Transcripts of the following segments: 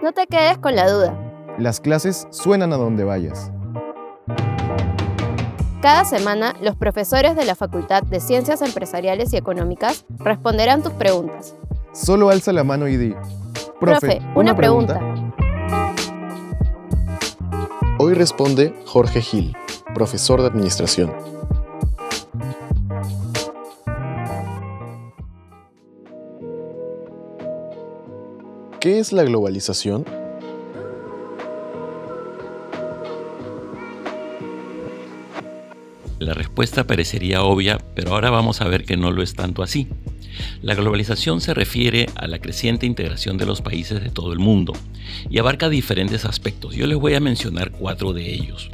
No te quedes con la duda. Las clases suenan a donde vayas. Cada semana, los profesores de la Facultad de Ciencias Empresariales y Económicas responderán tus preguntas. Solo alza la mano y di. Profe, una, pregunta. Hoy responde Jorge Gil, profesor de Administración. ¿Qué es la globalización? La respuesta parecería obvia, pero ahora vamos a ver que no lo es tanto así. La globalización se refiere a la creciente integración de los países de todo el mundo y abarca diferentes aspectos. Yo les voy a mencionar cuatro de ellos.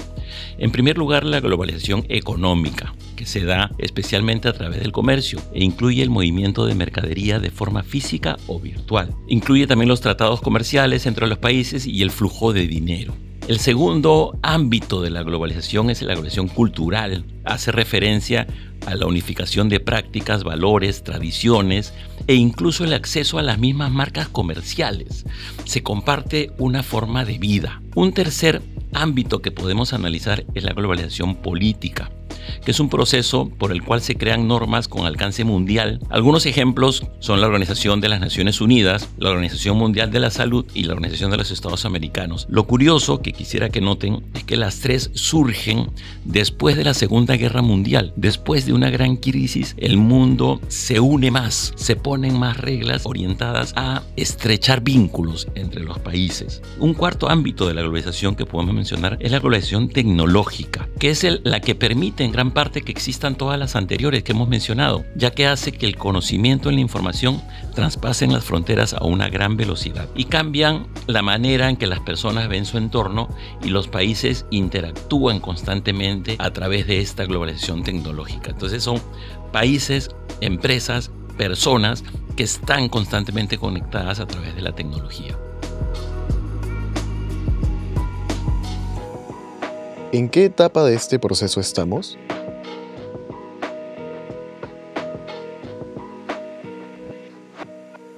En primer lugar, la globalización económica, que se da especialmente a través del comercio e incluye el movimiento de mercadería de forma física o virtual. Incluye también los tratados comerciales entre los países y el flujo de dinero. El segundo ámbito de la globalización es la globalización cultural. Hace referencia a la unificación de prácticas, valores, tradiciones e incluso el acceso a las mismas marcas comerciales. Se comparte una forma de vida. Un tercer ámbito que podemos analizar es la globalización política que es un proceso por el cual se crean normas con alcance mundial. Algunos ejemplos son la Organización de las Naciones Unidas, la Organización Mundial de la Salud y la Organización de los Estados Americanos. Lo curioso que quisiera que noten es que las tres surgen después de la Segunda Guerra Mundial. Después de una gran crisis, el mundo se une más, se ponen más reglas orientadas a estrechar vínculos entre los países. Un cuarto ámbito de la globalización que podemos mencionar es la globalización tecnológica, que es la que permite gran parte que existan todas las anteriores que hemos mencionado, ya que hace que el conocimiento y la información traspasen las fronteras a una gran velocidad y cambian la manera en que las personas ven su entorno y los países interactúan constantemente a través de esta globalización tecnológica. Entonces son países, empresas, personas que están constantemente conectadas a través de la tecnología. ¿En qué etapa de este proceso estamos?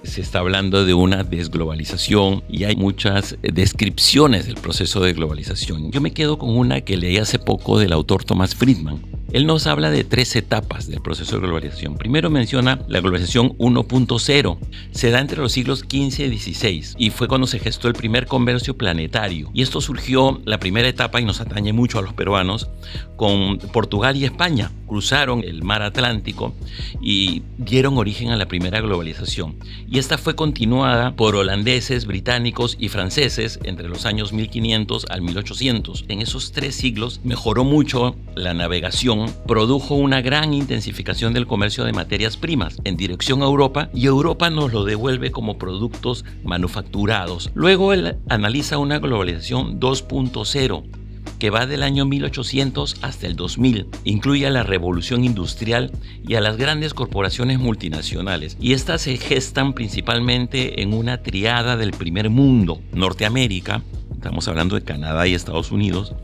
se está hablando de una desglobalización y hay muchas descripciones del proceso de globalización. Yo me quedo con una que leí hace poco del autor Thomas Friedman, él nos habla de tres etapas del proceso de globalización. Primero menciona la globalización 1.0. Se da entre los siglos XV y XVI y fue cuando se gestó el primer comercio planetario. Y esto surgió, la primera etapa, y nos atañe mucho a los peruanos, con Portugal y España. Cruzaron el mar Atlántico y dieron origen a la primera globalización. Y esta fue continuada por holandeses, británicos y franceses entre los años 1500 al 1800. En esos tres siglos mejoró mucho la navegación produjo una gran intensificación del comercio de materias primas en dirección a Europa y Europa nos lo devuelve como productos manufacturados. Luego él analiza una globalización 2.0 que va del año 1800 hasta el 2000. Incluye a la revolución industrial y a las grandes corporaciones multinacionales. Y estas se gestan principalmente en una triada del primer mundo, Norteamérica, estamos hablando de Canadá y Estados Unidos,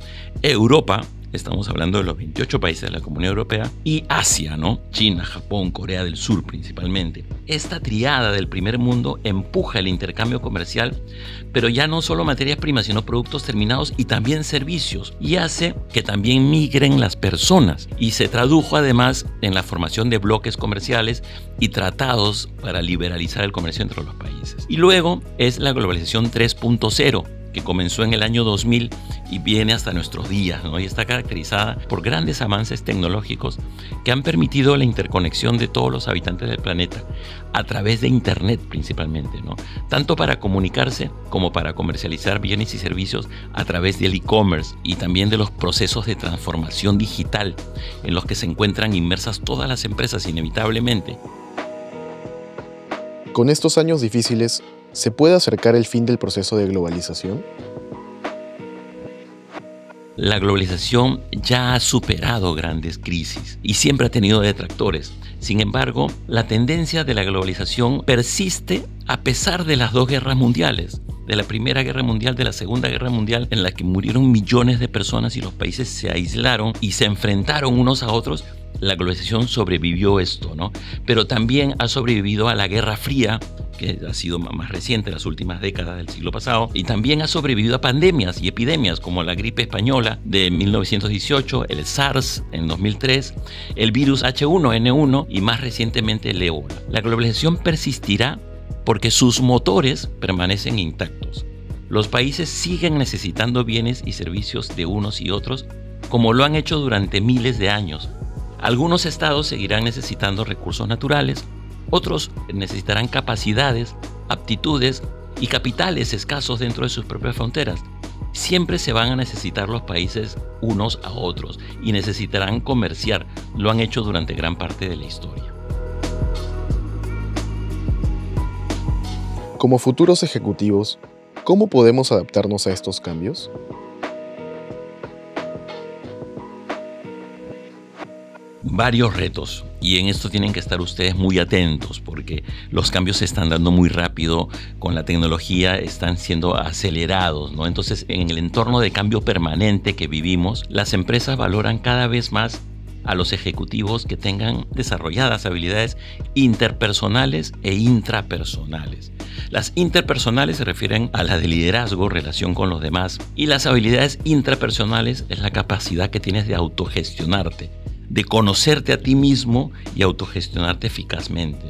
Europa, estamos hablando de los 28 países de la Comunidad Europea, y Asia, ¿no? China, Japón, Corea del Sur principalmente. Esta triada del primer mundo empuja el intercambio comercial, pero ya no solo materias primas, sino productos terminados y también servicios, y hace que también migren las personas. Y se tradujo además en la formación de bloques comerciales y tratados para liberalizar el comercio entre los países. Y luego es la globalización 3.0 que comenzó en el año 2000 y viene hasta nuestros días, ¿no? y está caracterizada por grandes avances tecnológicos que han permitido la interconexión de todos los habitantes del planeta a través de Internet principalmente, ¿no? tanto para comunicarse como para comercializar bienes y servicios a través del e-commerce y también de los procesos de transformación digital en los que se encuentran inmersas todas las empresas inevitablemente. Con estos años difíciles, ¿Se puede acercar el fin del proceso de globalización? La globalización ya ha superado grandes crisis y siempre ha tenido detractores. Sin embargo, la tendencia de la globalización persiste a pesar de las dos guerras mundiales de la Primera Guerra Mundial, de la Segunda Guerra Mundial, en la que murieron millones de personas y los países se aislaron y se enfrentaron unos a otros la globalización sobrevivió esto, ¿no? Pero también ha sobrevivido a la Guerra Fría, que ha sido más reciente, las últimas décadas del siglo pasado, y también ha sobrevivido a pandemias y epidemias como la gripe española de 1918, el SARS en 2003, el virus H1N1 y más recientemente el ébola. La globalización persistirá porque sus motores permanecen intactos. Los países siguen necesitando bienes y servicios de unos y otros como lo han hecho durante miles de años. Algunos estados seguirán necesitando recursos naturales, otros necesitarán capacidades, aptitudes y capitales escasos dentro de sus propias fronteras. Siempre se van a necesitar los países unos a otros y necesitarán comerciar. Lo han hecho durante gran parte de la historia. Como futuros ejecutivos, ¿cómo podemos adaptarnos a estos cambios? Varios retos y en esto tienen que estar ustedes muy atentos porque los cambios se están dando muy rápido con la tecnología, están siendo acelerados, ¿no? Entonces, en el entorno de cambio permanente que vivimos, las empresas valoran cada vez más a los ejecutivos que tengan desarrolladas habilidades interpersonales e intrapersonales. Las interpersonales se refieren a la de liderazgo, relación con los demás, y las habilidades intrapersonales es la capacidad que tienes de autogestionarte, de conocerte a ti mismo y autogestionarte eficazmente.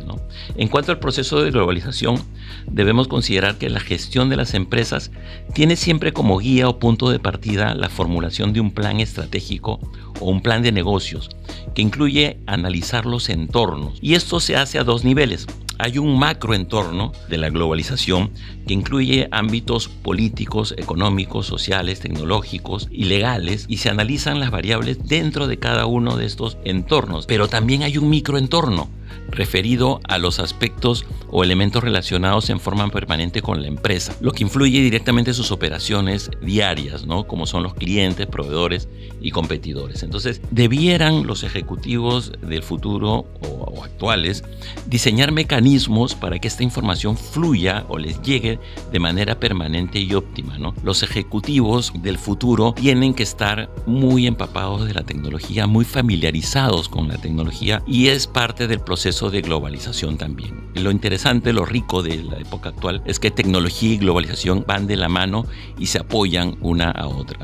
En cuanto al proceso de globalización, debemos considerar que la gestión de las empresas tiene siempre como guía o punto de partida la formulación de un plan estratégico o un plan de negocios que incluye analizar los entornos. Y esto se hace a dos niveles hay un macroentorno de la globalización que incluye ámbitos políticos, económicos, sociales, tecnológicos y legales y se analizan las variables dentro de cada uno de estos entornos. Pero también hay un microentorno referido a los aspectos o elementos relacionados en forma permanente con la empresa, lo que influye directamente en sus operaciones diarias, ¿no? como son los clientes, proveedores y competidores. Entonces, debieran los ejecutivos del futuro o, actuales diseñar mecanismos para que esta información fluya o les llegue de manera permanente y óptima. ¿no? Los ejecutivos del futuro tienen que estar muy empapados de la tecnología, muy familiarizados con la tecnología y es parte del proceso de globalización también. Lo interesante, lo rico de la época actual es que tecnología y globalización van de la mano y se apoyan una a otra.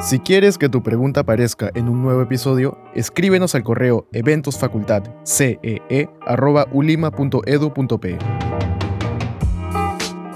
Si quieres que tu pregunta aparezca en un nuevo episodio, escríbenos al correo eventosfacultadcee.ulima.edu.pe.